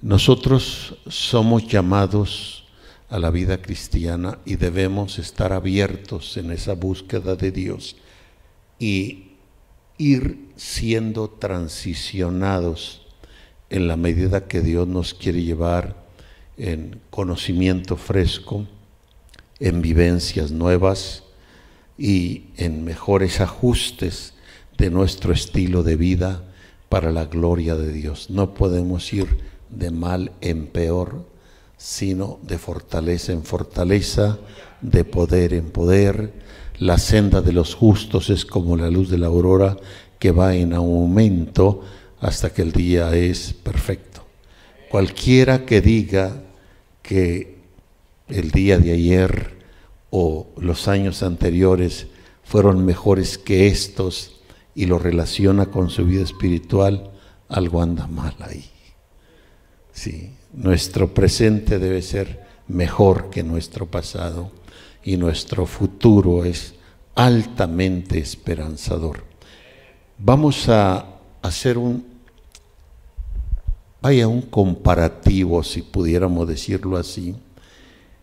Nosotros somos llamados a la vida cristiana y debemos estar abiertos en esa búsqueda de Dios y ir siendo transicionados en la medida que Dios nos quiere llevar en conocimiento fresco, en vivencias nuevas y en mejores ajustes de nuestro estilo de vida para la gloria de Dios. No podemos ir de mal en peor, sino de fortaleza en fortaleza, de poder en poder. La senda de los justos es como la luz de la aurora que va en aumento hasta que el día es perfecto. Cualquiera que diga que el día de ayer o los años anteriores fueron mejores que estos y lo relaciona con su vida espiritual, algo anda mal ahí. Sí, nuestro presente debe ser mejor que nuestro pasado y nuestro futuro es altamente esperanzador. Vamos a hacer un, vaya, un comparativo, si pudiéramos decirlo así,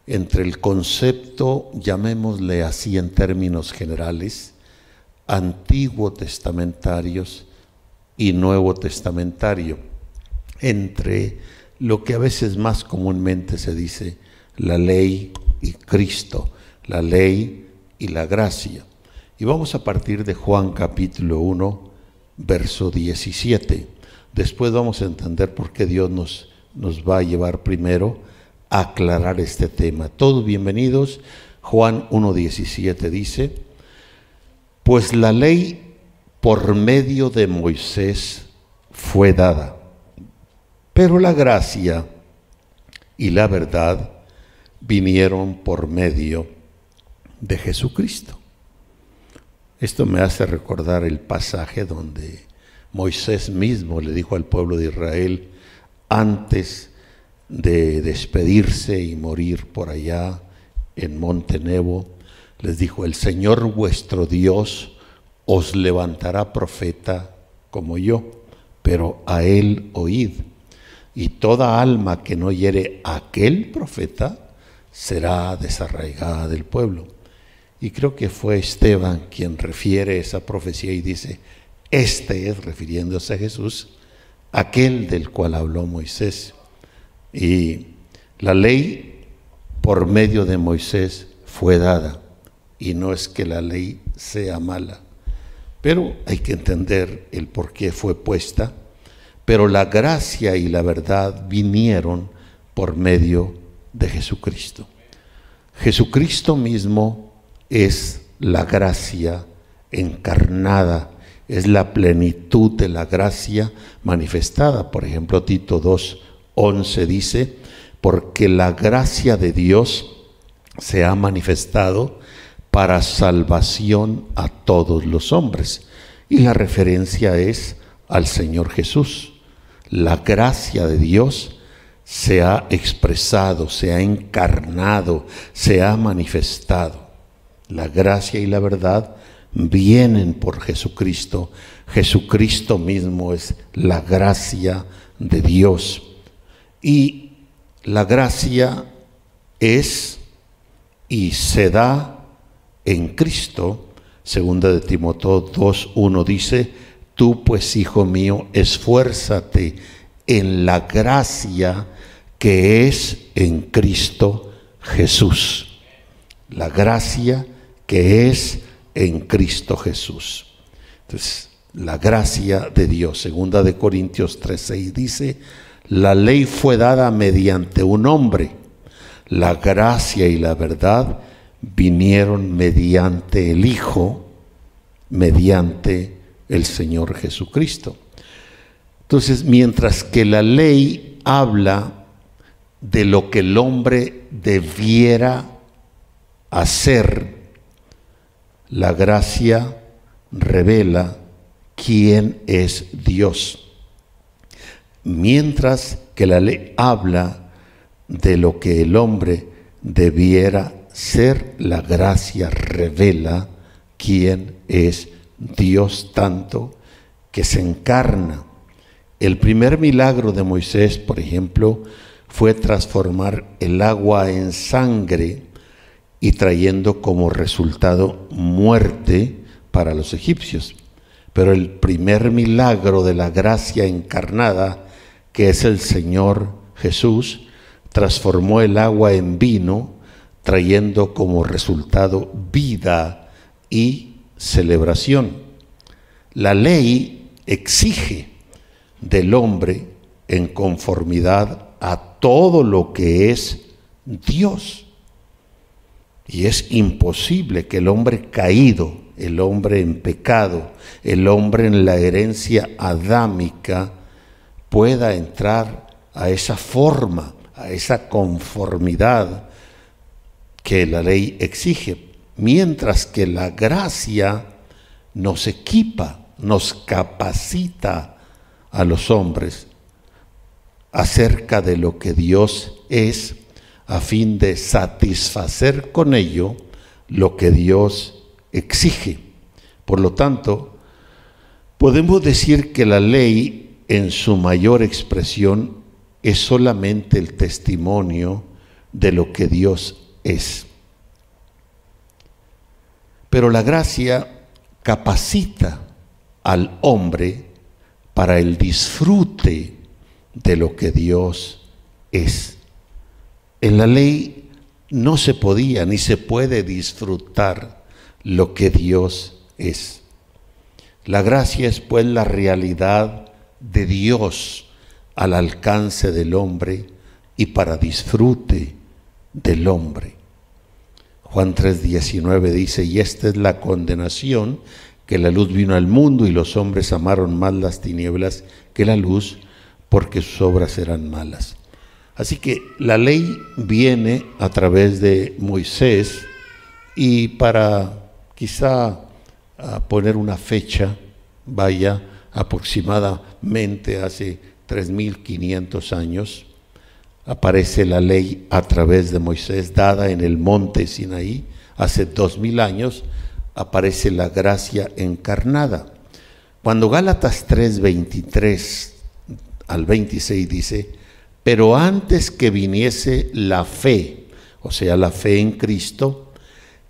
entre el concepto, llamémosle así en términos generales, antiguo testamentarios y nuevo testamentario, entre lo que a veces más comúnmente se dice la ley y Cristo, la ley y la gracia. Y vamos a partir de Juan capítulo 1, verso 17. Después vamos a entender por qué Dios nos, nos va a llevar primero a aclarar este tema. Todos bienvenidos. Juan 1.17 dice, pues la ley por medio de Moisés fue dada, pero la gracia y la verdad vinieron por medio de Jesucristo. Esto me hace recordar el pasaje donde Moisés mismo le dijo al pueblo de Israel antes de despedirse y morir por allá en Monte Nebo, les dijo, el Señor vuestro Dios os levantará profeta como yo, pero a él oíd. Y toda alma que no oyere a aquel profeta será desarraigada del pueblo. Y creo que fue Esteban quien refiere esa profecía y dice, este es, refiriéndose a Jesús, aquel del cual habló Moisés. Y la ley por medio de Moisés fue dada y no es que la ley sea mala, pero hay que entender el por qué fue puesta, pero la gracia y la verdad vinieron por medio de Jesucristo. Jesucristo mismo es la gracia encarnada, es la plenitud de la gracia manifestada. Por ejemplo, Tito 2.11 dice, porque la gracia de Dios se ha manifestado para salvación a todos los hombres. Y la referencia es al Señor Jesús. La gracia de Dios se ha expresado, se ha encarnado, se ha manifestado. La gracia y la verdad vienen por Jesucristo. Jesucristo mismo es la gracia de Dios. Y la gracia es y se da en Cristo, segunda de Timoteo 2.1 dice, tú pues, hijo mío, esfuérzate en la gracia que es en Cristo Jesús. La gracia que es en Cristo Jesús. Entonces, la gracia de Dios, segunda de Corintios 3.6 dice, la ley fue dada mediante un hombre, la gracia y la verdad vinieron mediante el Hijo, mediante el Señor Jesucristo. Entonces, mientras que la ley habla de lo que el hombre debiera hacer, la gracia revela quién es Dios. Mientras que la ley habla de lo que el hombre debiera ser la gracia revela quién es Dios tanto que se encarna El primer milagro de Moisés, por ejemplo, fue transformar el agua en sangre y trayendo como resultado muerte para los egipcios. Pero el primer milagro de la gracia encarnada, que es el Señor Jesús, transformó el agua en vino, trayendo como resultado vida y celebración. La ley exige del hombre en conformidad a todo lo que es Dios. Y es imposible que el hombre caído, el hombre en pecado, el hombre en la herencia adámica, pueda entrar a esa forma, a esa conformidad que la ley exige, mientras que la gracia nos equipa, nos capacita a los hombres acerca de lo que Dios es, a fin de satisfacer con ello lo que Dios exige. Por lo tanto, podemos decir que la ley en su mayor expresión es solamente el testimonio de lo que Dios es. Pero la gracia capacita al hombre para el disfrute de lo que Dios es. En la ley no se podía ni se puede disfrutar lo que Dios es. La gracia es pues la realidad de Dios al alcance del hombre y para disfrute del hombre. Juan 3:19 dice, y esta es la condenación, que la luz vino al mundo y los hombres amaron más las tinieblas que la luz, porque sus obras eran malas. Así que la ley viene a través de Moisés y para quizá poner una fecha, vaya aproximadamente hace 3.500 años, aparece la ley a través de Moisés dada en el monte Sinaí, hace 2.000 años aparece la gracia encarnada. Cuando Gálatas 3:23 al 26 dice, pero antes que viniese la fe, o sea, la fe en Cristo,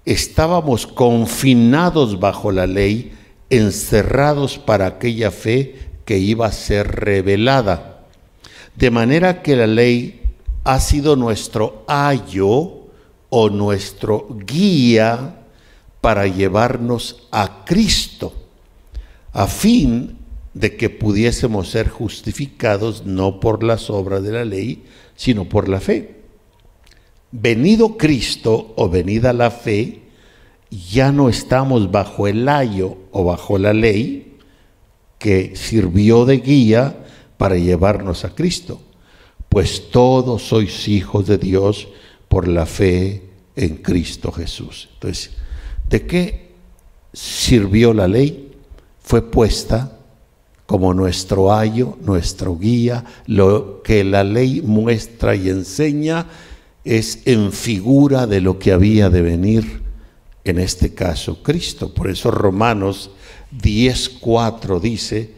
estábamos confinados bajo la ley, encerrados para aquella fe que iba a ser revelada. De manera que la ley ha sido nuestro ayo o nuestro guía para llevarnos a Cristo, a fin de que pudiésemos ser justificados no por las obras de la ley, sino por la fe. Venido Cristo o venida la fe, ya no estamos bajo el ayo o bajo la ley que sirvió de guía para llevarnos a Cristo, pues todos sois hijos de Dios por la fe en Cristo Jesús. Entonces, ¿De qué sirvió la ley? Fue puesta como nuestro ayo, nuestro guía, lo que la ley muestra y enseña es en figura de lo que había de venir, en este caso Cristo. Por eso Romanos 10.4 dice,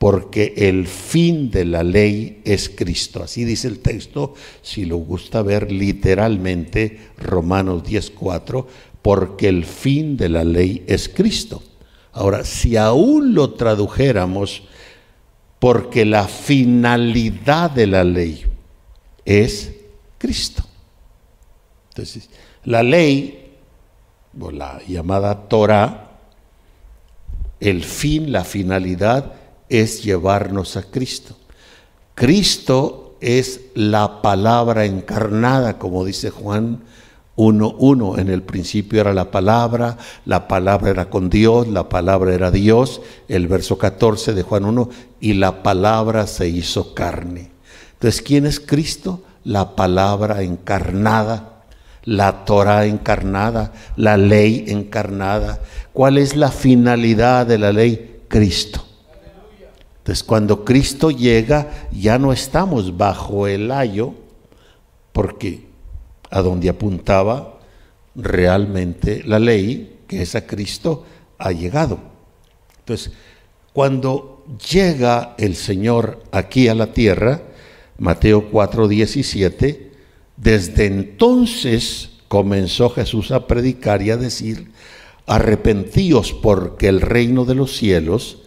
porque el fin de la ley es Cristo. Así dice el texto, si lo gusta ver literalmente, Romanos 10.4, porque el fin de la ley es Cristo. Ahora, si aún lo tradujéramos, porque la finalidad de la ley es Cristo. Entonces, la ley, o la llamada Torah, el fin, la finalidad es llevarnos a Cristo. Cristo es la palabra encarnada, como dice Juan uno, uno, en el principio era la palabra, la palabra era con Dios, la palabra era Dios, el verso 14 de Juan 1, y la palabra se hizo carne. Entonces, ¿quién es Cristo? La palabra encarnada, la Torah encarnada, la ley encarnada. ¿Cuál es la finalidad de la ley? Cristo. Entonces, cuando Cristo llega, ya no estamos bajo el ayo, porque a donde apuntaba realmente la ley, que es a Cristo, ha llegado. Entonces, cuando llega el Señor aquí a la tierra, Mateo 4:17, desde entonces comenzó Jesús a predicar y a decir, arrepentíos porque el reino de los cielos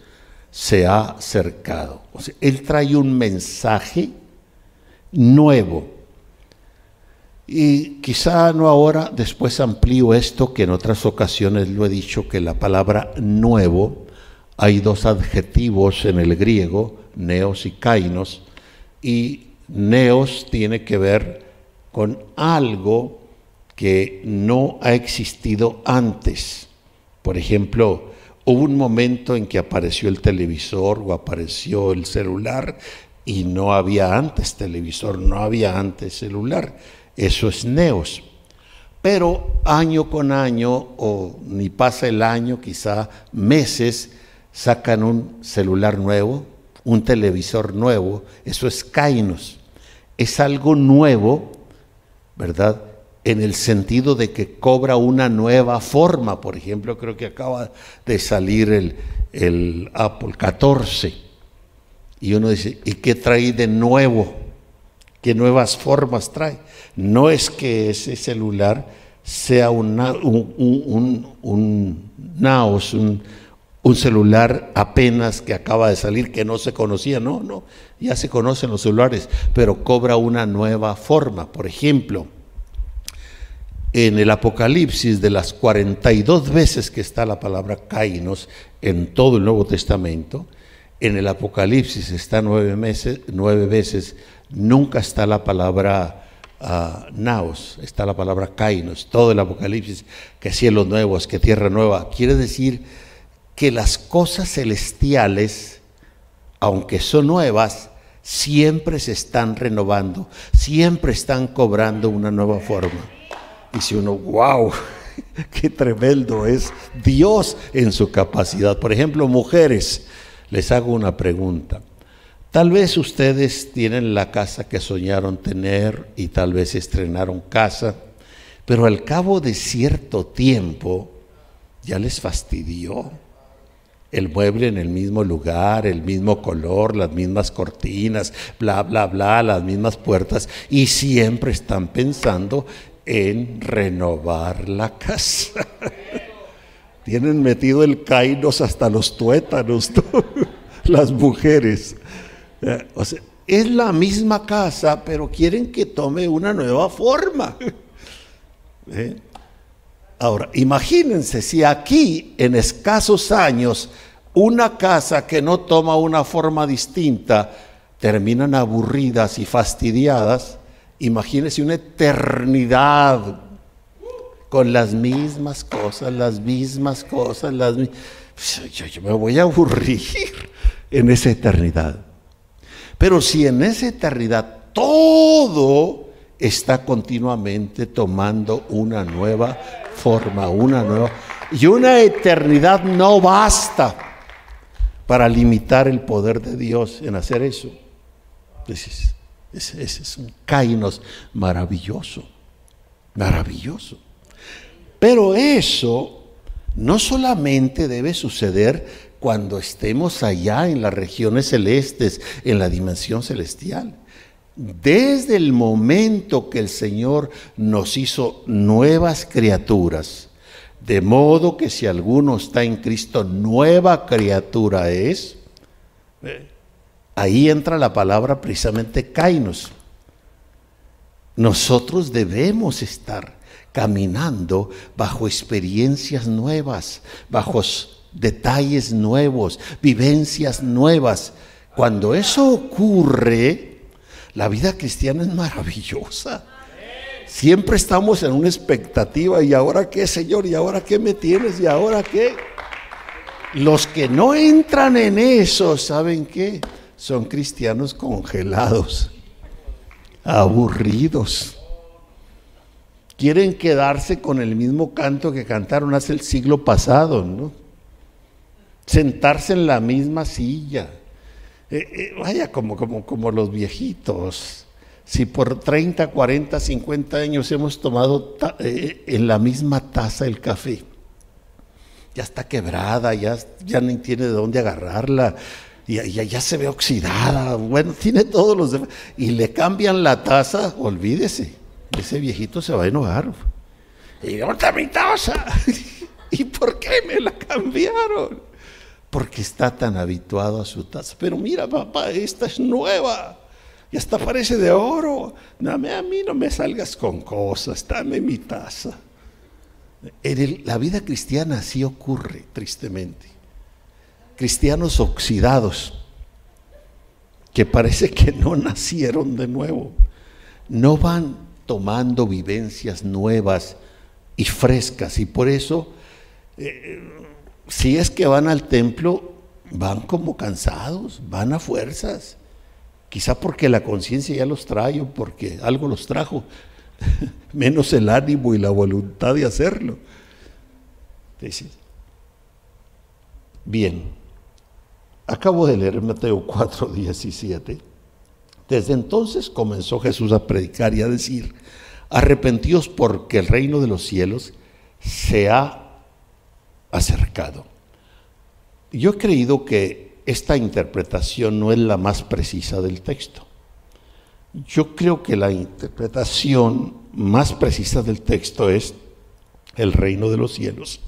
se ha acercado. Él trae un mensaje nuevo. Y quizá no ahora, después amplío esto, que en otras ocasiones lo he dicho, que la palabra nuevo, hay dos adjetivos en el griego, neos y kainos, y neos tiene que ver con algo que no ha existido antes. Por ejemplo, hubo un momento en que apareció el televisor o apareció el celular y no había antes televisor, no había antes celular. Eso es neos. Pero año con año, o ni pasa el año, quizá meses, sacan un celular nuevo, un televisor nuevo, eso es kainos. Es algo nuevo, ¿verdad? En el sentido de que cobra una nueva forma. Por ejemplo, creo que acaba de salir el, el Apple 14. Y uno dice, ¿y qué trae de nuevo? ¿Qué nuevas formas trae? No es que ese celular sea un, un, un, naos, un, celular apenas que acaba de salir, que no se conocía, no, no, ya se conocen los celulares, pero cobra una nueva forma. Por ejemplo, en el Apocalipsis, de las 42 veces que está la palabra Kainos en todo el Nuevo Testamento, en el Apocalipsis está nueve, nueve veces, nunca está la palabra naos, está la palabra kainos, todo el Apocalipsis, que cielos nuevos, que tierra nueva. Quiere decir que las cosas celestiales, aunque son nuevas, siempre se están renovando, siempre están cobrando una nueva forma. Y si uno, wow, qué tremendo es Dios en su capacidad. Por ejemplo, mujeres, les hago una pregunta. Tal vez ustedes tienen la casa que soñaron tener y tal vez estrenaron casa, pero al cabo de cierto tiempo ya les fastidió el mueble en el mismo lugar, el mismo color, las mismas cortinas, bla, bla, bla, las mismas puertas, y siempre están pensando en renovar la casa. Tienen metido el cainos hasta los tuétanos, las mujeres. Eh, es la misma casa, pero quieren que tome una nueva forma. ¿Eh? Ahora, imagínense si aquí en escasos años una casa que no toma una forma distinta terminan aburridas y fastidiadas, imagínense una eternidad con las mismas cosas, las mismas cosas, las yo me voy a aburrir en esa eternidad. Pero si en esa eternidad todo está continuamente tomando una nueva forma, una nueva... Y una eternidad no basta para limitar el poder de Dios en hacer eso. Ese es, un kainos maravilloso, maravilloso. Pero eso no solamente debe suceder cuando estemos allá en las regiones celestes, en la dimensión celestial. Desde el momento que el Señor nos hizo nuevas criaturas, de modo que si alguno está en Cristo, nueva criatura es, ahí entra la palabra precisamente kainos. Nosotros debemos estar caminando bajo experiencias nuevas, bajo detalles nuevos, vivencias nuevas. Cuando eso ocurre, la vida cristiana es maravillosa. Siempre estamos en una expectativa, ¿y ahora qué, Señor? ¿Y ahora qué me tienes? ¿Y ahora qué? Los que no entran en eso, ¿saben qué? Son cristianos congelados, aburridos. Quieren quedarse con el mismo canto que cantaron hace el siglo pasado, ¿no? sentarse en la misma silla. Eh, eh, vaya, como, como, como los viejitos. Si por 30, 40, 50 años hemos tomado eh, en la misma taza el café, ya está quebrada, ya, ya ni tiene de dónde agarrarla. Y ya, ya, se ve oxidada, bueno, tiene todos los demás. Y le cambian la taza, olvídese, ese viejito se va a enojar. Y ¿dónde mi taza? ¿Y por qué me la cambiaron? Porque está tan habituado a su taza. Pero mira, papá, esta es nueva. Y hasta parece de oro. Dame a mí no me salgas con cosas, dame mi taza. En la vida cristiana así ocurre, tristemente. Cristianos oxidados, que parece que no nacieron de nuevo, no van tomando vivencias nuevas y frescas. Y por eso, eh, si es que van al templo, van como cansados, van a fuerzas. Quizá porque la conciencia ya los trae o porque algo los trajo, menos el ánimo y la voluntad de hacerlo. Bien, acabo de leer Mateo 4, 17. Desde entonces comenzó Jesús a predicar y a decir, arrepentíos porque el reino de los cielos se ha acercado. Yo he creído que esta interpretación no es la más precisa del texto. Yo creo que la interpretación más precisa del texto es el reino de los cielos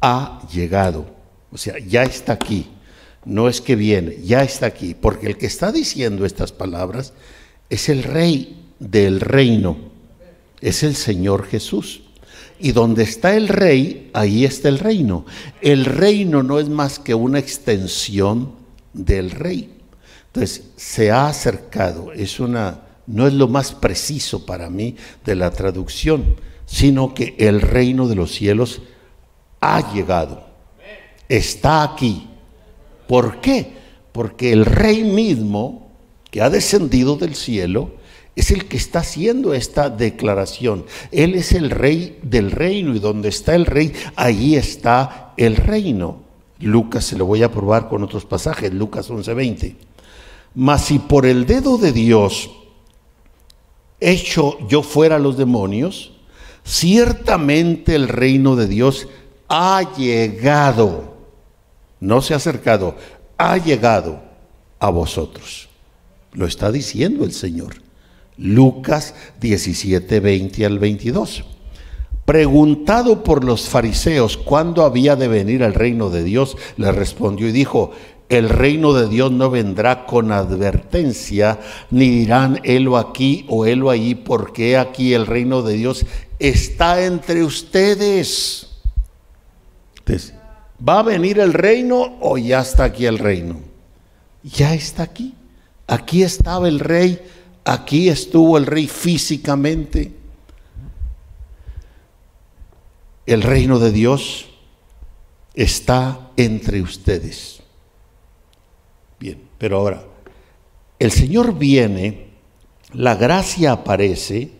ha llegado. O sea, ya está aquí. No es que viene, ya está aquí. Porque el que está diciendo estas palabras es el rey del reino. Es el Señor Jesús. Y donde está el rey, ahí está el reino. El reino no es más que una extensión del rey. Entonces, se ha acercado. Es una no es lo más preciso para mí de la traducción, sino que el reino de los cielos ha llegado, está aquí. ¿Por qué? Porque el rey mismo, que ha descendido del cielo, es el que está haciendo esta declaración. Él es el rey del reino y donde está el rey, allí está el reino. Lucas se lo voy a probar con otros pasajes, Lucas 11:20. Mas si por el dedo de Dios hecho yo fuera los demonios, ciertamente el reino de Dios ha llegado, no se ha acercado, ha llegado a vosotros. Lo está diciendo el Señor. Lucas 17, 20 al 22. Preguntado por los fariseos cuándo había de venir el reino de Dios, le respondió y dijo, el reino de Dios no vendrá con advertencia, ni dirán helo aquí o helo allí, porque aquí el reino de Dios está entre ustedes. ¿Va a venir el reino o ya está aquí el reino? Ya está aquí. Aquí estaba el rey, aquí estuvo el rey físicamente. El reino de Dios está entre ustedes. Bien, pero ahora, el Señor viene, la gracia aparece,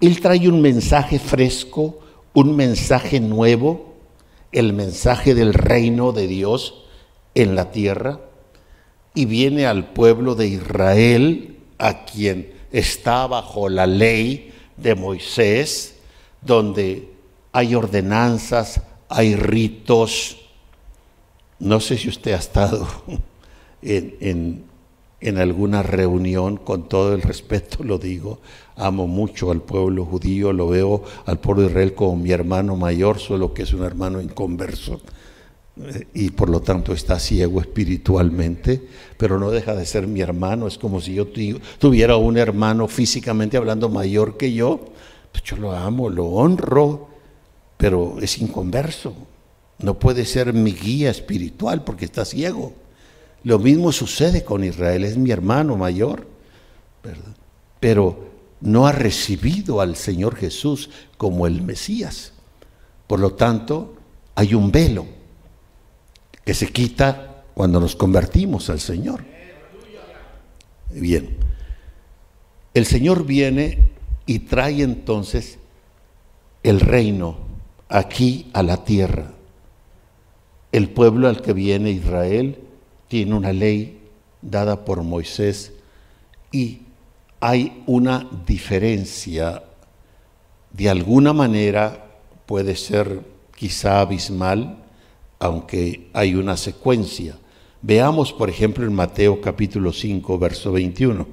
Él trae un mensaje fresco, un mensaje nuevo, el mensaje del reino de Dios en la tierra y viene al pueblo de Israel, a quien está bajo la ley de Moisés, donde hay ordenanzas, hay ritos. No sé si usted ha estado en, alguna reunión, con todo el respeto lo digo, amo mucho al pueblo judío, lo veo al pueblo de Israel como mi hermano mayor, solo que es un hermano inconverso eh, y por lo tanto está ciego espiritualmente, pero no deja de ser mi hermano, es como si yo tuviera un hermano físicamente hablando mayor que yo, pues yo lo amo, lo honro, pero es inconverso, no puede ser mi guía espiritual porque está ciego. Lo mismo sucede con Israel, es mi hermano mayor, pero no ha recibido al Señor Jesús como el Mesías. Por lo tanto, hay un velo que se quita cuando nos convertimos al Señor. Bien, el Señor viene y trae entonces el reino aquí a la tierra. El pueblo al que viene Israel tiene una ley dada por Moisés y hay una diferencia, de alguna manera puede ser quizá abismal, aunque hay una secuencia, Veamos, por ejemplo, en Mateo capítulo 5, verso 21.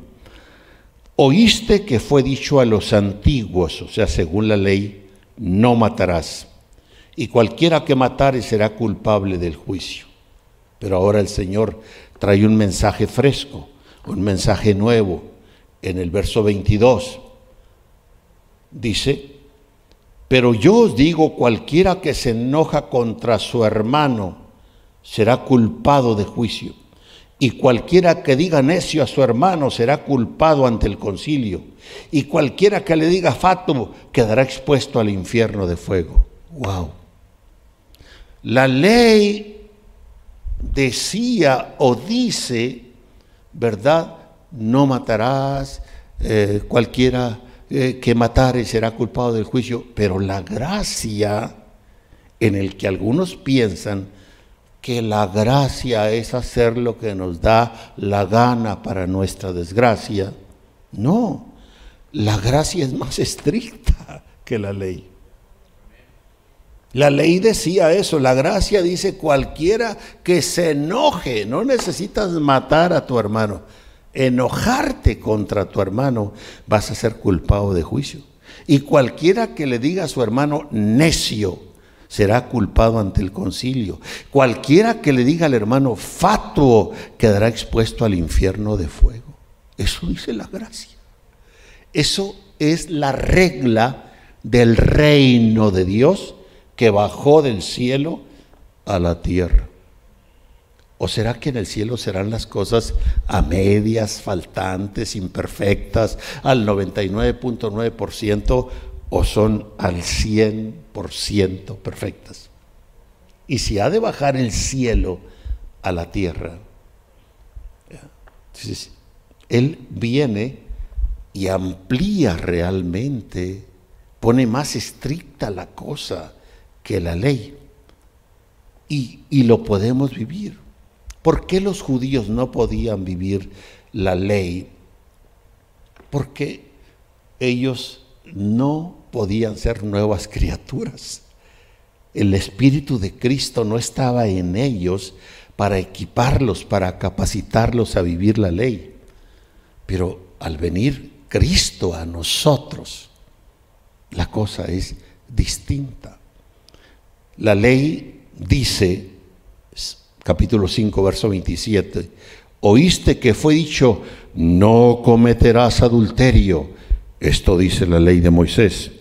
Oíste que fue dicho a los antiguos, o sea, según la ley, no matarás. Y cualquiera que matare será culpable del juicio. Pero ahora el Señor trae un mensaje fresco, un mensaje nuevo. En el verso 22 dice, pero yo os digo, cualquiera que se enoja contra su hermano será culpado de juicio. Y cualquiera que diga necio a su hermano será culpado ante el concilio. Y cualquiera que le diga fato quedará expuesto al infierno de fuego. Wow. La ley decía o dice, ¿verdad? No matarás, eh, cualquiera eh, que matare será culpado del juicio, pero la gracia en el que algunos piensan que la gracia es hacer lo que nos da la gana para nuestra desgracia, no, la gracia es más estricta que la ley. La ley decía eso, la gracia dice cualquiera que se enoje, no necesitas matar a tu hermano, enojarte contra tu hermano vas a ser culpado de juicio. Y cualquiera que le diga a su hermano necio será culpado ante el concilio. Cualquiera que le diga al hermano fatuo quedará expuesto al infierno de fuego. Eso dice la gracia. Eso es la regla del reino de Dios que bajó del cielo a la tierra. ¿O será que en el cielo serán las cosas a medias, faltantes, imperfectas, al 99.9% o son al 100% perfectas? Y si ha de bajar el cielo a la tierra, entonces, Él viene y amplía realmente, pone más estricta la cosa que la ley. Y, y lo podemos vivir. ¿Por qué los judíos no podían vivir la ley? Porque ellos no podían ser nuevas criaturas. El Espíritu de Cristo no estaba en ellos para equiparlos, para capacitarlos a vivir la ley. Pero al venir Cristo a nosotros, la cosa es distinta. La ley dice, capítulo 5, verso 27, oíste que fue dicho, no cometerás adulterio. Esto dice la ley de Moisés.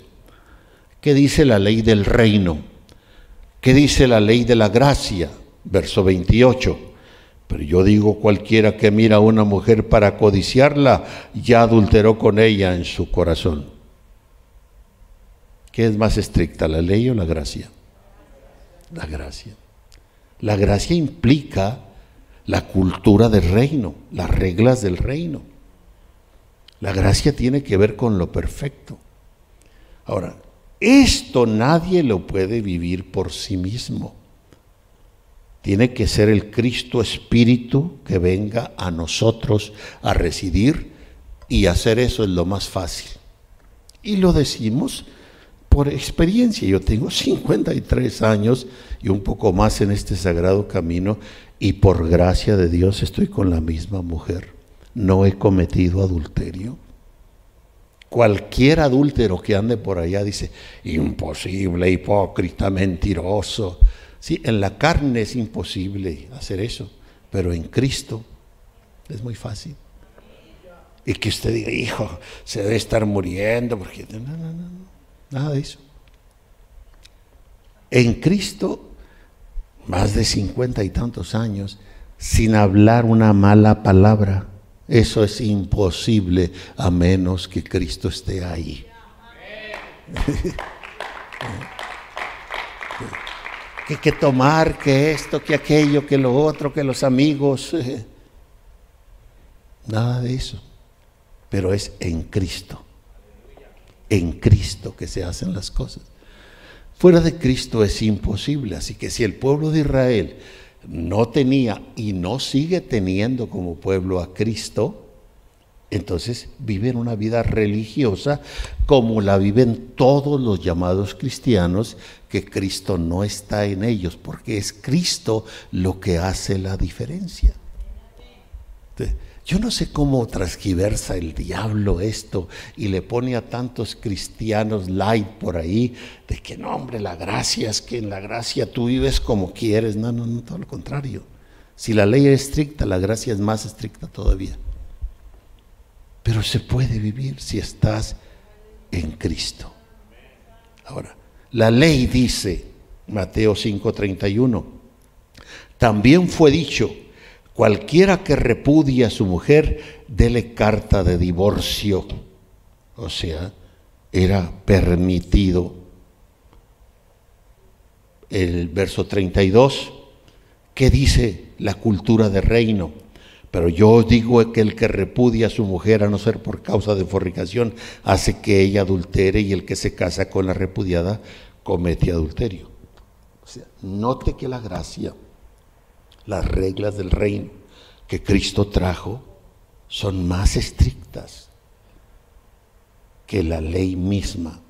¿Qué dice la ley del reino? ¿Qué dice la ley de la gracia? Verso 28. Pero yo digo, cualquiera que mira a una mujer para codiciarla, ya adulteró con ella en su corazón. ¿Qué es más estricta, la ley o la gracia? La gracia. La gracia implica la cultura del reino, las reglas del reino. La gracia tiene que ver con lo perfecto. Ahora, esto nadie lo puede vivir por sí mismo. Tiene que ser el Cristo Espíritu que venga a nosotros a residir y hacer eso es lo más fácil. Y lo decimos por experiencia. Yo tengo 53 años y un poco más en este sagrado camino y por gracia de Dios estoy con la misma mujer. No he cometido adulterio. Cualquier adúltero que ande por allá dice, imposible, hipócrita, mentiroso. Sí, en la carne es imposible hacer eso, pero en Cristo es muy fácil. Y que usted diga, hijo, se debe estar muriendo, porque no, no, no. Nada de eso. En Cristo, más de cincuenta y tantos años, sin hablar una mala palabra. Eso es imposible a menos que Cristo esté ahí. que, que tomar, que esto, que aquello, que lo otro, que los amigos. Nada de eso. Pero es en Cristo en Cristo que se hacen las cosas. Fuera de Cristo es imposible, así que si el pueblo de Israel no tenía y no sigue teniendo como pueblo a Cristo, Entonces viven una vida religiosa como la viven todos los llamados cristianos, que Cristo no está en ellos, porque es Cristo lo que hace la diferencia. Yo no sé cómo transgiversa el diablo esto y le pone a tantos cristianos light por ahí de que no, hombre, la gracia es que en la gracia tú vives como quieres. No, no, no, todo lo contrario. Si la ley es estricta, la gracia es más estricta todavía. Pero se puede vivir si estás en Cristo. Ahora, la ley dice, Mateo 5:31, también fue dicho, cualquiera que repudie a su mujer, dele carta de divorcio. O sea, era permitido. El verso 32, ¿qué dice la cultura de reino? Pero yo os digo que el que repudia a su mujer a no ser por causa de fornicación hace que ella adultere y el que se casa con la repudiada comete adulterio. O sea, note que la gracia, las reglas del reino que Cristo trajo son más estrictas que la ley misma.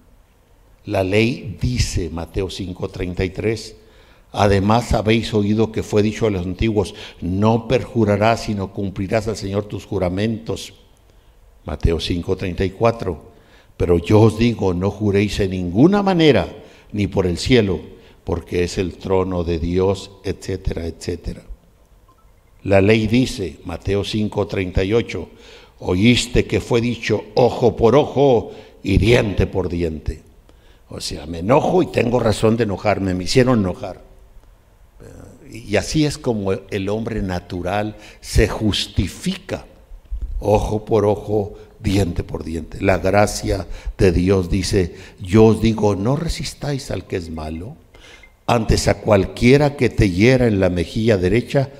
La ley dice, Mateo 5:33, Además habéis oído que fue dicho a los antiguos, no perjurarás, sino cumplirás al Señor tus juramentos. Mateo 5:34. Pero yo os digo, no juréis en ninguna manera, ni por el cielo, porque es el trono de Dios, etcétera, etcétera. La ley dice, Mateo 5:38, oíste que fue dicho ojo por ojo y diente por diente. O sea, me enojo y tengo razón de enojarme, me hicieron enojar. Y así es como el hombre natural se justifica, ojo por ojo, diente por diente. La gracia de Dios dice, yo os digo, no resistáis al que es malo, antes a cualquiera que te hiera en la mejilla derecha,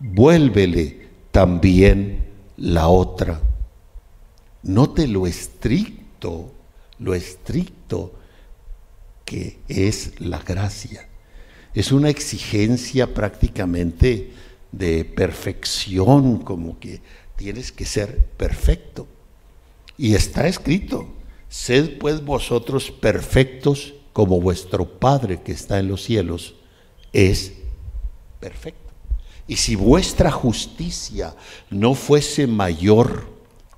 vuélvele también la otra. Note lo estricto, lo estricto que es la gracia es una exigencia prácticamente de perfección, como que tienes que ser perfecto. Y está escrito, sed pues vosotros perfectos como vuestro Padre que está en los cielos es perfecto. Y si vuestra justicia no fuese mayor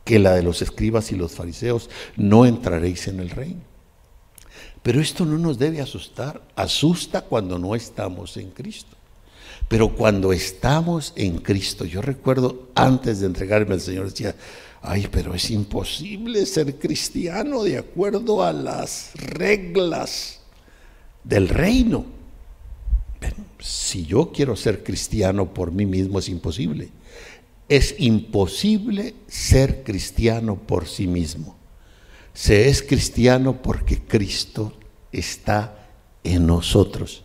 que la de los escribas y los fariseos, no entraréis en el reino. Pero esto no nos debe asustar. Asusta cuando no estamos en Cristo. Pero cuando estamos en Cristo, yo recuerdo antes de entregarme al Señor, decía, ay, pero es imposible ser cristiano de acuerdo a las reglas del reino. Si yo quiero ser cristiano por mí mismo es imposible. Es imposible ser cristiano por sí mismo. Se es cristiano porque Cristo está en nosotros.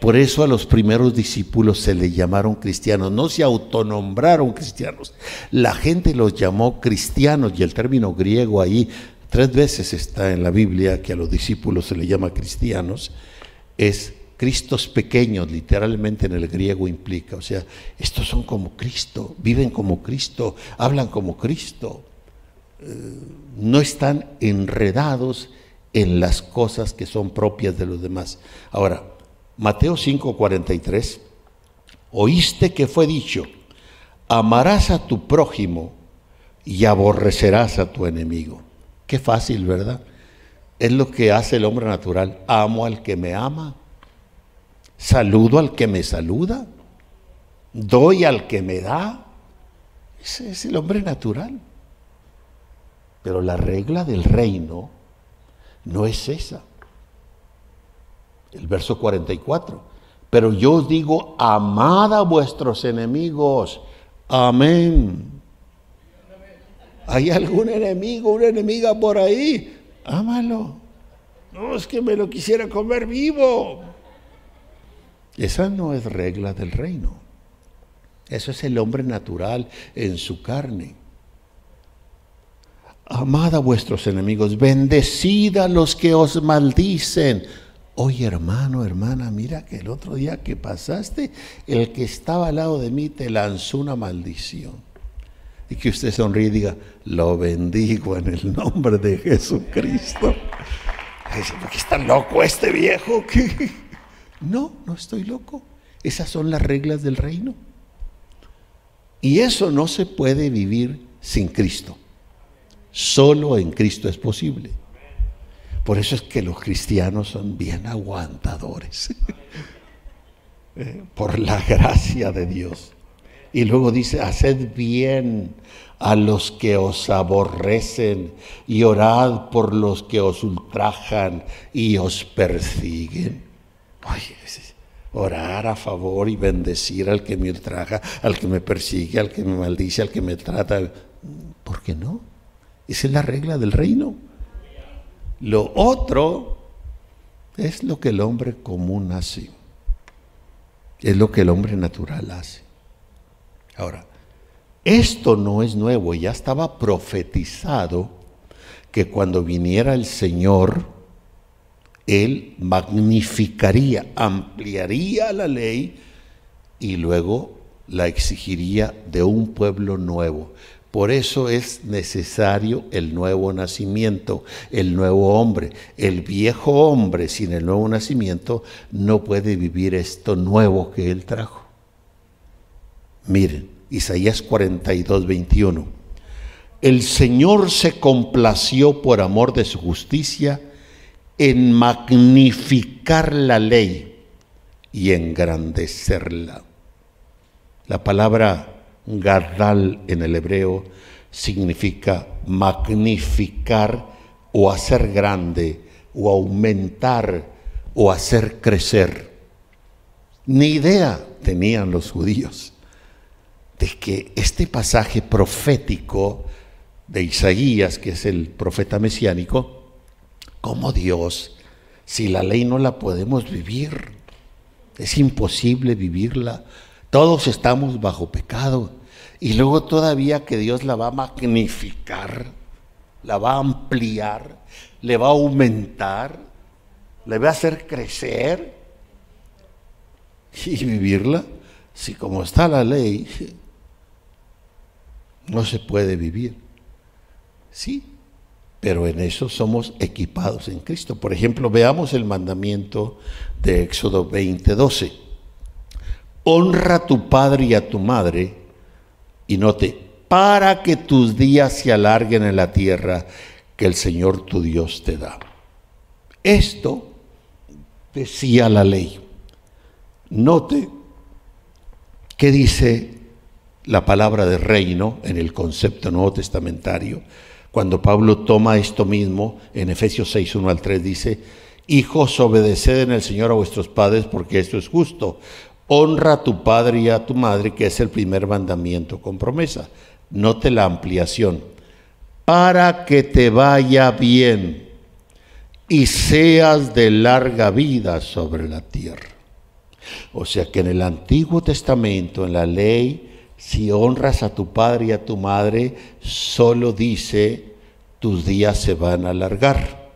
Por eso a los primeros discípulos se les llamaron cristianos, no se autonombraron cristianos. La gente los llamó cristianos y el término griego ahí tres veces está en la Biblia que a los discípulos se les llama cristianos. Es Cristos pequeños, literalmente en el griego implica. O sea, estos son como Cristo, viven como Cristo, hablan como Cristo no están enredados en las cosas que son propias de los demás. Ahora, Mateo 5:43, oíste que fue dicho, amarás a tu prójimo y aborrecerás a tu enemigo. Qué fácil, ¿verdad? Es lo que hace el hombre natural. Amo al que me ama, saludo al que me saluda, doy al que me da. Ese es el hombre natural. Pero la regla del reino no es esa. El verso 44. Pero yo digo, amad a vuestros enemigos. Amén. ¿Hay algún enemigo, una enemiga por ahí? Ámalo. No es que me lo quisiera comer vivo. Esa no es regla del reino. Eso es el hombre natural en su carne. Amad a vuestros enemigos, bendecid a los que os maldicen. Oye, hermano, hermana, mira que el otro día que pasaste, el que estaba al lado de mí te lanzó una maldición. Y que usted sonríe y diga, lo bendigo en el nombre de Jesucristo. ¿Por qué está loco este viejo? No, no estoy loco. Esas son las reglas del reino. Y eso no se puede vivir sin Cristo. Solo en Cristo es posible. Por eso es que los cristianos son bien aguantadores. Eh, por la gracia de Dios. Y luego dice, haced bien a los que os aborrecen y orad por los que os ultrajan y os persiguen. Oye, orar a favor y bendecir al que me ultraja, al que me persigue, al que me maldice, al que me trata. ¿Por qué no? Esa es la regla del reino. Lo otro es lo que el hombre común hace. Es lo que el hombre natural hace. Ahora, esto no es nuevo, ya estaba profetizado que cuando viniera el Señor, Él magnificaría, ampliaría la ley y luego la exigiría de un pueblo nuevo. Por eso es necesario el nuevo nacimiento, el nuevo hombre. El viejo hombre sin el nuevo nacimiento no puede vivir esto nuevo que Él trajo. Miren, Isaías 42, 21. El Señor se complació por amor de su justicia en magnificar la ley y engrandecerla. La palabra Gadal en el hebreo significa magnificar o hacer grande o aumentar o hacer crecer. Ni idea tenían los judíos de que este pasaje profético de Isaías, que es el profeta mesiánico, como Dios, si la ley no la podemos vivir, es imposible vivirla, todos estamos bajo pecado. Y luego todavía que Dios la va a magnificar, la va a ampliar, le va a aumentar, le va a hacer crecer y vivirla. Si como está la ley, no se puede vivir. Sí, pero en eso somos equipados en Cristo. Por ejemplo, veamos el mandamiento de Éxodo 20:12 honra a tu padre y a tu madre, y note, para que tus días se alarguen en la tierra que el Señor tu Dios te da. Esto decía la ley. Note qué dice la palabra de reino en el concepto nuevo testamentario. Cuando Pablo toma esto mismo, en Efesios 6, 1 al 3 dice, Hijos, obedeced en el Señor a vuestros padres porque esto es justo. Honra a tu padre y a tu madre, que es el primer mandamiento con promesa. Note la ampliación. Para que te vaya bien y seas de larga vida sobre la tierra. O sea que en el Antiguo Testamento, en la ley, si honras a tu padre y a tu madre, solo dice, tus días se van a alargar.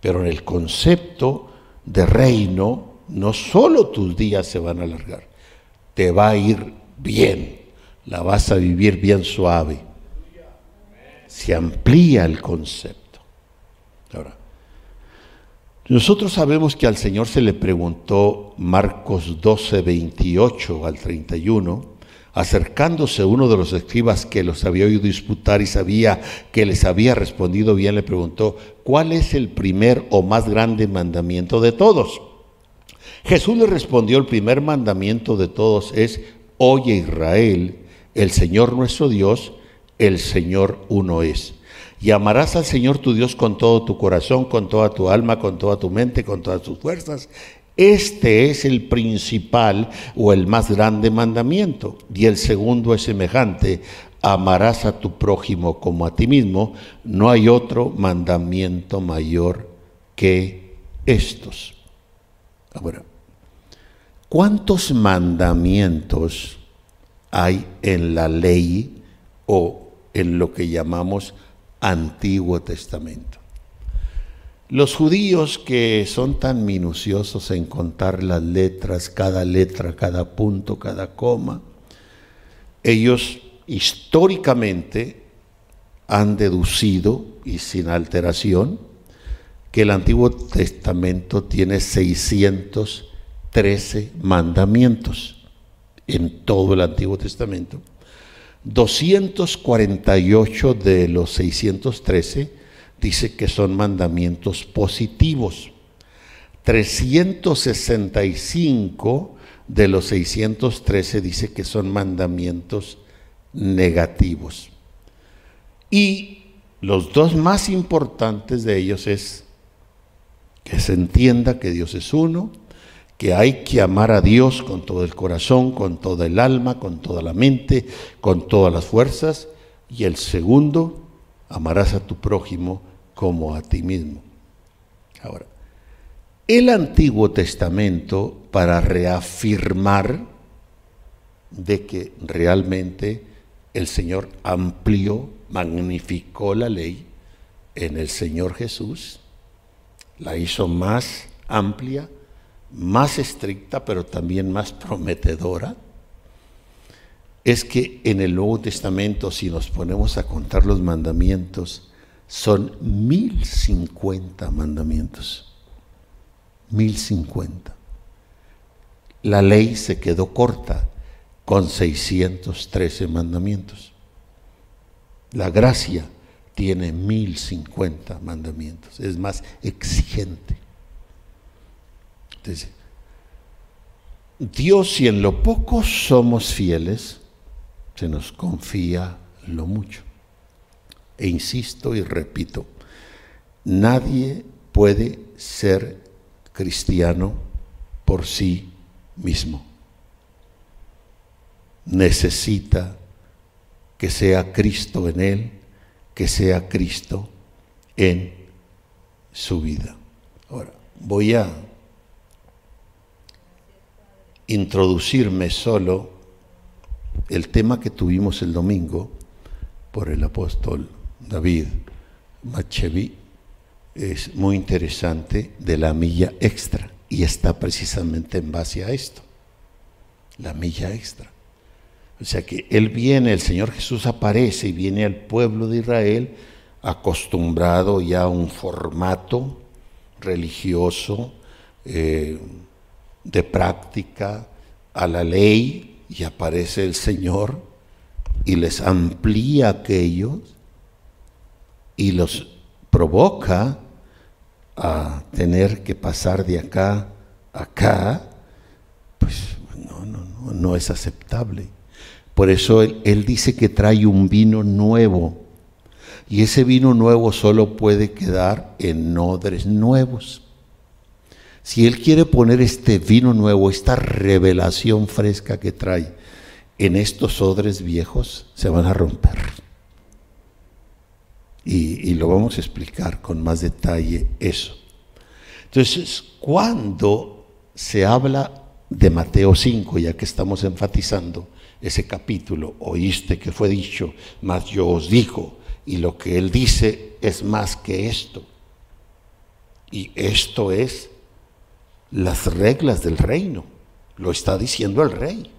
Pero en el concepto de reino, no solo tus días se van a alargar, te va a ir bien, la vas a vivir bien suave. Se amplía el concepto. Ahora, nosotros sabemos que al Señor se le preguntó Marcos 12, 28 al 31, acercándose uno de los escribas que los había oído disputar y sabía que les había respondido bien, le preguntó, ¿cuál es el primer o más grande mandamiento de todos? Jesús le respondió, el primer mandamiento de todos es, oye Israel, el Señor nuestro Dios, el Señor uno es. Y amarás al Señor tu Dios con todo tu corazón, con toda tu alma, con toda tu mente, con todas tus fuerzas. Este es el principal o el más grande mandamiento. Y el segundo es semejante, amarás a tu prójimo como a ti mismo. No hay otro mandamiento mayor que estos. Ahora, ¿Cuántos mandamientos hay en la ley o en lo que llamamos Antiguo Testamento? Los judíos que son tan minuciosos en contar las letras, cada letra, cada punto, cada coma, ellos históricamente han deducido, y sin alteración, que el Antiguo Testamento tiene 613 mandamientos en todo el Antiguo Testamento. 248 de los 613 dice que son mandamientos positivos. 365 de los 613 dice que son mandamientos negativos. Y los dos más importantes de ellos es que se entienda que Dios es uno, que hay que amar a Dios con todo el corazón, con toda el alma, con toda la mente, con todas las fuerzas. Y el segundo, amarás a tu prójimo como a ti mismo. Ahora, el Antiguo Testamento, para reafirmar de que realmente el Señor amplió, magnificó la ley en el Señor Jesús, la hizo más amplia, más estricta, pero también más prometedora, es que en el Nuevo Testamento, si nos ponemos a contar los mandamientos, son mil cincuenta mandamientos. Mil cincuenta. La ley se quedó corta con 613 mandamientos. La gracia tiene 1050 mandamientos, es más exigente. Entonces, Dios, si en lo poco somos fieles, se nos confía lo mucho. E insisto y repito, nadie puede ser cristiano por sí mismo necesita que sea Cristo en él, que sea Cristo en su vida. Ahora, voy a introducirme solo el tema que tuvimos el domingo por el apóstol David Machevi es muy interesante de la milla extra y está precisamente en base a esto, la milla extra. O sea que Él viene, el Señor Jesús aparece y viene al pueblo de Israel acostumbrado ya a un formato religioso, eh, de práctica, a la ley, y aparece el Señor y les amplía aquellos y los provoca a tener que pasar de acá a acá, pues no, no, no, no es aceptable. Por eso él, dice que trae un vino nuevo. Y ese vino nuevo solo puede quedar en odres nuevos. Si Él quiere poner este vino nuevo, esta revelación fresca que trae en estos odres viejos, se van a romper. Y, lo vamos a explicar con más detalle eso. Entonces, cuando se habla de Mateo 5, ya que estamos enfatizando, ese capítulo, oíste que fue dicho, mas yo os digo, y lo que él dice es más que esto. Y esto es las reglas del reino, lo está diciendo el rey.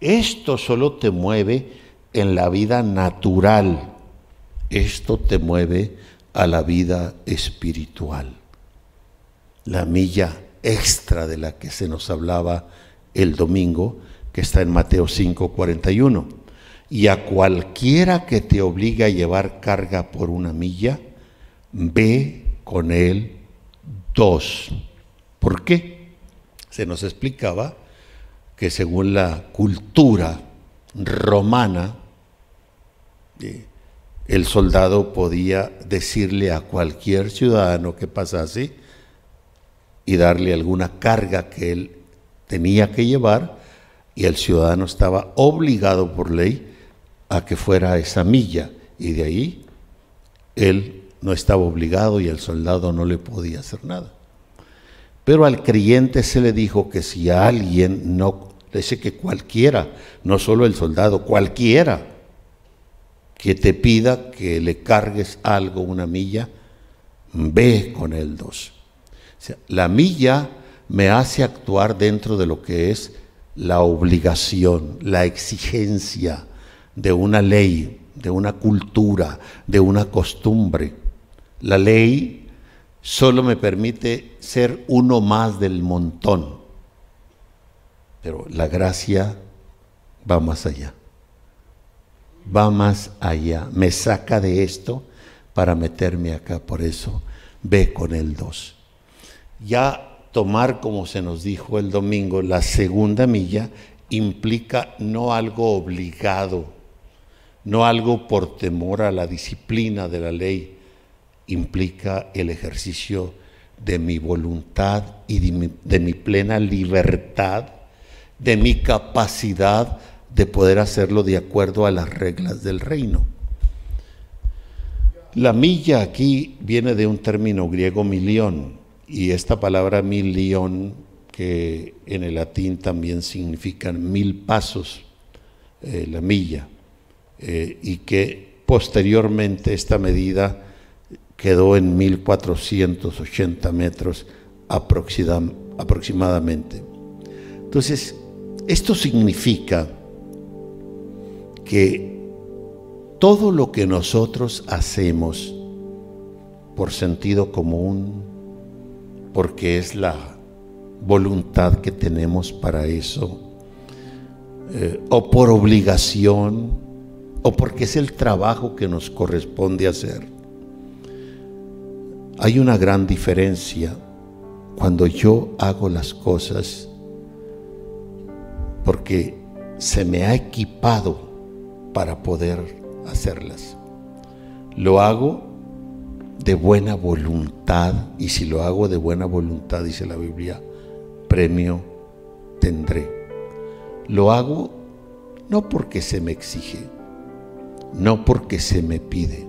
Esto solo te mueve en la vida natural, esto te mueve a la vida espiritual. La milla extra de la que se nos hablaba el domingo, que está en Mateo 5, 41. Y a cualquiera que te obligue a llevar carga por una milla, ve con él dos. ¿Por qué? Se nos explicaba que según la cultura romana, eh, el soldado podía decirle a cualquier ciudadano que pasase y darle alguna carga que él tenía que llevar y el ciudadano estaba obligado por ley a que fuera esa milla y de ahí él no estaba obligado y el soldado no le podía hacer nada. Pero al creyente se le dijo que si alguien no, dice que cualquiera, no solo el soldado, cualquiera que te pida que le cargues algo, una milla, ve con él dos. la milla me hace actuar dentro de lo que es la obligación, la exigencia de una ley, de una cultura, de una costumbre. La ley solo me permite ser uno más del montón, pero la gracia va más allá, va más allá, me saca de esto para meterme acá, por eso ve con el 2. Ya tomar, como se nos dijo el domingo, la segunda milla implica no algo obligado, no algo por temor a la disciplina de la ley, implica el ejercicio de mi voluntad y de mi, plena libertad, de mi capacidad de poder hacerlo de acuerdo a las reglas del reino. La milla aquí viene de un término griego milión, y esta palabra milión, que en el latín también significan mil pasos, eh, la milla, eh, y que posteriormente esta medida quedó en 1480 metros aproximadamente. Entonces, esto significa que todo lo que nosotros hacemos por sentido común, porque es la voluntad que tenemos para eso, eh, o por obligación, o porque es el trabajo que nos corresponde hacer. Hay una gran diferencia cuando yo hago las cosas porque se me ha equipado para poder hacerlas. Lo hago de buena voluntad y si lo hago de buena voluntad, dice la Biblia, premio tendré. Lo hago no porque se me exige, no porque se me pide.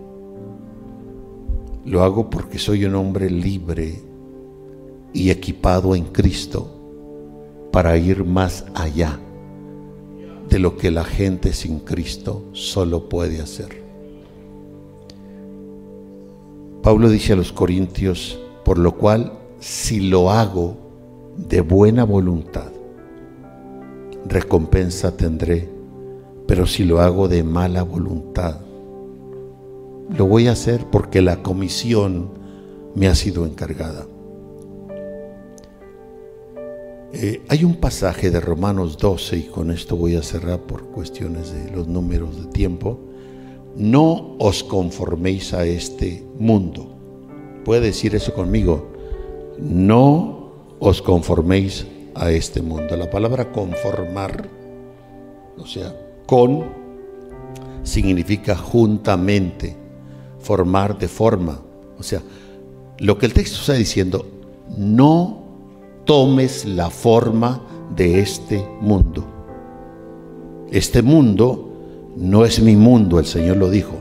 Lo hago porque soy un hombre libre y equipado en Cristo para ir más allá de lo que la gente sin Cristo solo puede hacer. Pablo dice a los Corintios, por lo cual, si lo hago de buena voluntad, recompensa tendré pero si lo hago de mala voluntad, lo voy a hacer porque la comisión me ha sido encargada. Eh, hay un pasaje de Romanos 12, y con esto voy a cerrar por cuestiones de los números de tiempo. No os conforméis a este mundo. ¿Puede decir eso conmigo? No os conforméis a este mundo. La palabra conformar, o sea, con significa juntamente, formar de forma. O sea, lo que el texto está diciendo, no tomes la forma de este mundo. Este mundo no es mi mundo, el Señor lo dijo.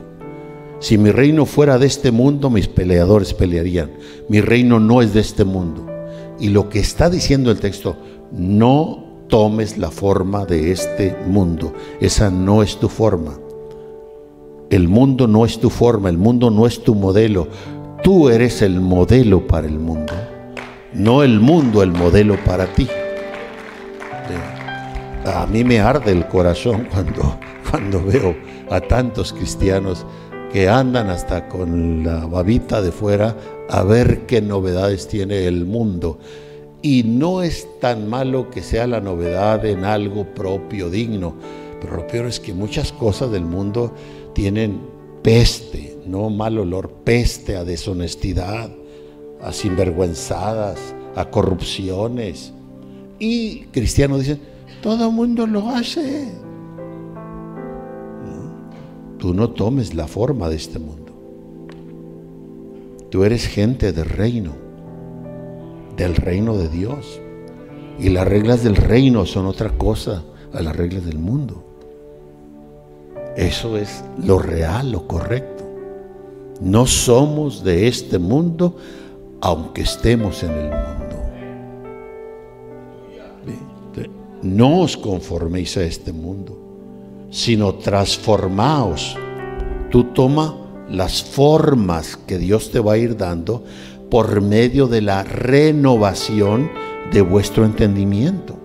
Si mi reino fuera de este mundo, mis peleadores pelearían. Mi reino no es de este mundo. Y lo que está diciendo el texto, no tomes la forma de este mundo. Esa no es tu forma. El mundo no es tu forma, el mundo no es tu modelo. Tú eres el modelo para el mundo, no el mundo el modelo para ti. A mí me arde el corazón cuando, cuando veo a tantos cristianos que andan hasta con la babita de fuera a ver qué novedades tiene el mundo y no es tan malo que sea la novedad en algo propio, digno, pero lo peor es que muchas cosas del mundo tienen peste, no mal olor, peste a deshonestidad, a sinvergüenzadas, a corrupciones. Y cristianos dicen, todo el mundo lo hace. Tú no tomes la forma de este mundo. Tú eres gente de reino del reino de Dios. Y las reglas del reino son otra cosa a las reglas del mundo. Eso es lo real, lo correcto. No somos de este mundo, aunque estemos en el mundo. No os conforméis a este mundo, sino transformaos. Tú toma las formas que Dios te va a ir dando por medio de la renovación de vuestro entendimiento.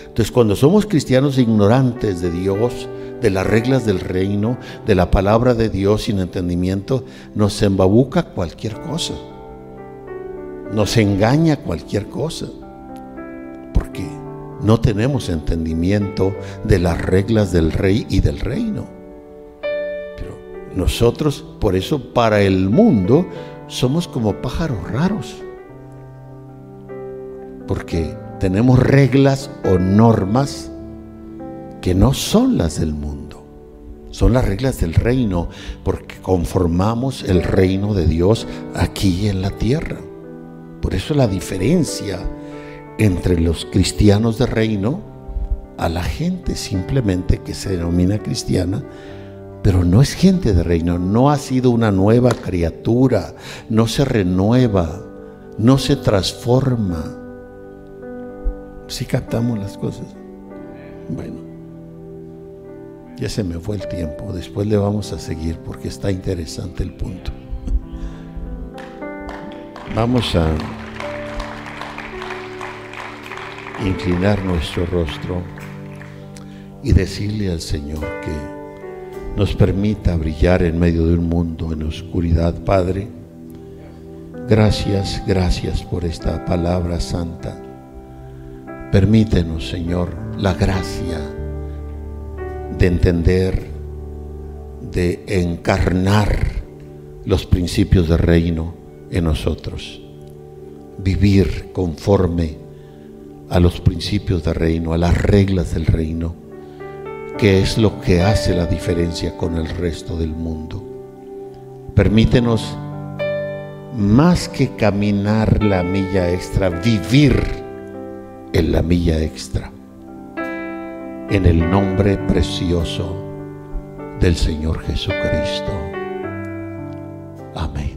Entonces cuando somos cristianos ignorantes de Dios, de las reglas del reino, de la palabra de Dios sin entendimiento, nos embabuca cualquier cosa. Nos engaña cualquier cosa. Porque no tenemos entendimiento de las reglas del rey y del reino. Pero nosotros, por eso, para el mundo, somos como pájaros raros. Porque tenemos reglas o normas que no son las del mundo, son las reglas del reino, porque conformamos el reino de Dios aquí en la tierra. Por eso la diferencia entre los cristianos de reino a la gente simplemente que se denomina cristiana, pero no es gente de reino, no ha sido una nueva criatura, no se renueva, no se transforma. Si captamos las cosas. Bueno. Ya se me fue el tiempo, después le vamos a seguir porque está interesante el punto. Vamos a inclinar nuestro rostro y decirle al Señor que nos permita brillar en medio de un mundo en oscuridad, Padre. Gracias, gracias por esta palabra santa. Permítenos, Señor, la gracia de entender, de encarnar los principios del reino en nosotros. Vivir conforme a los principios del reino, a las reglas del reino, que es lo que hace la diferencia con el resto del mundo. Permítenos, más que caminar la milla extra, vivir en la milla extra en el nombre precioso del Señor Jesucristo. Amén.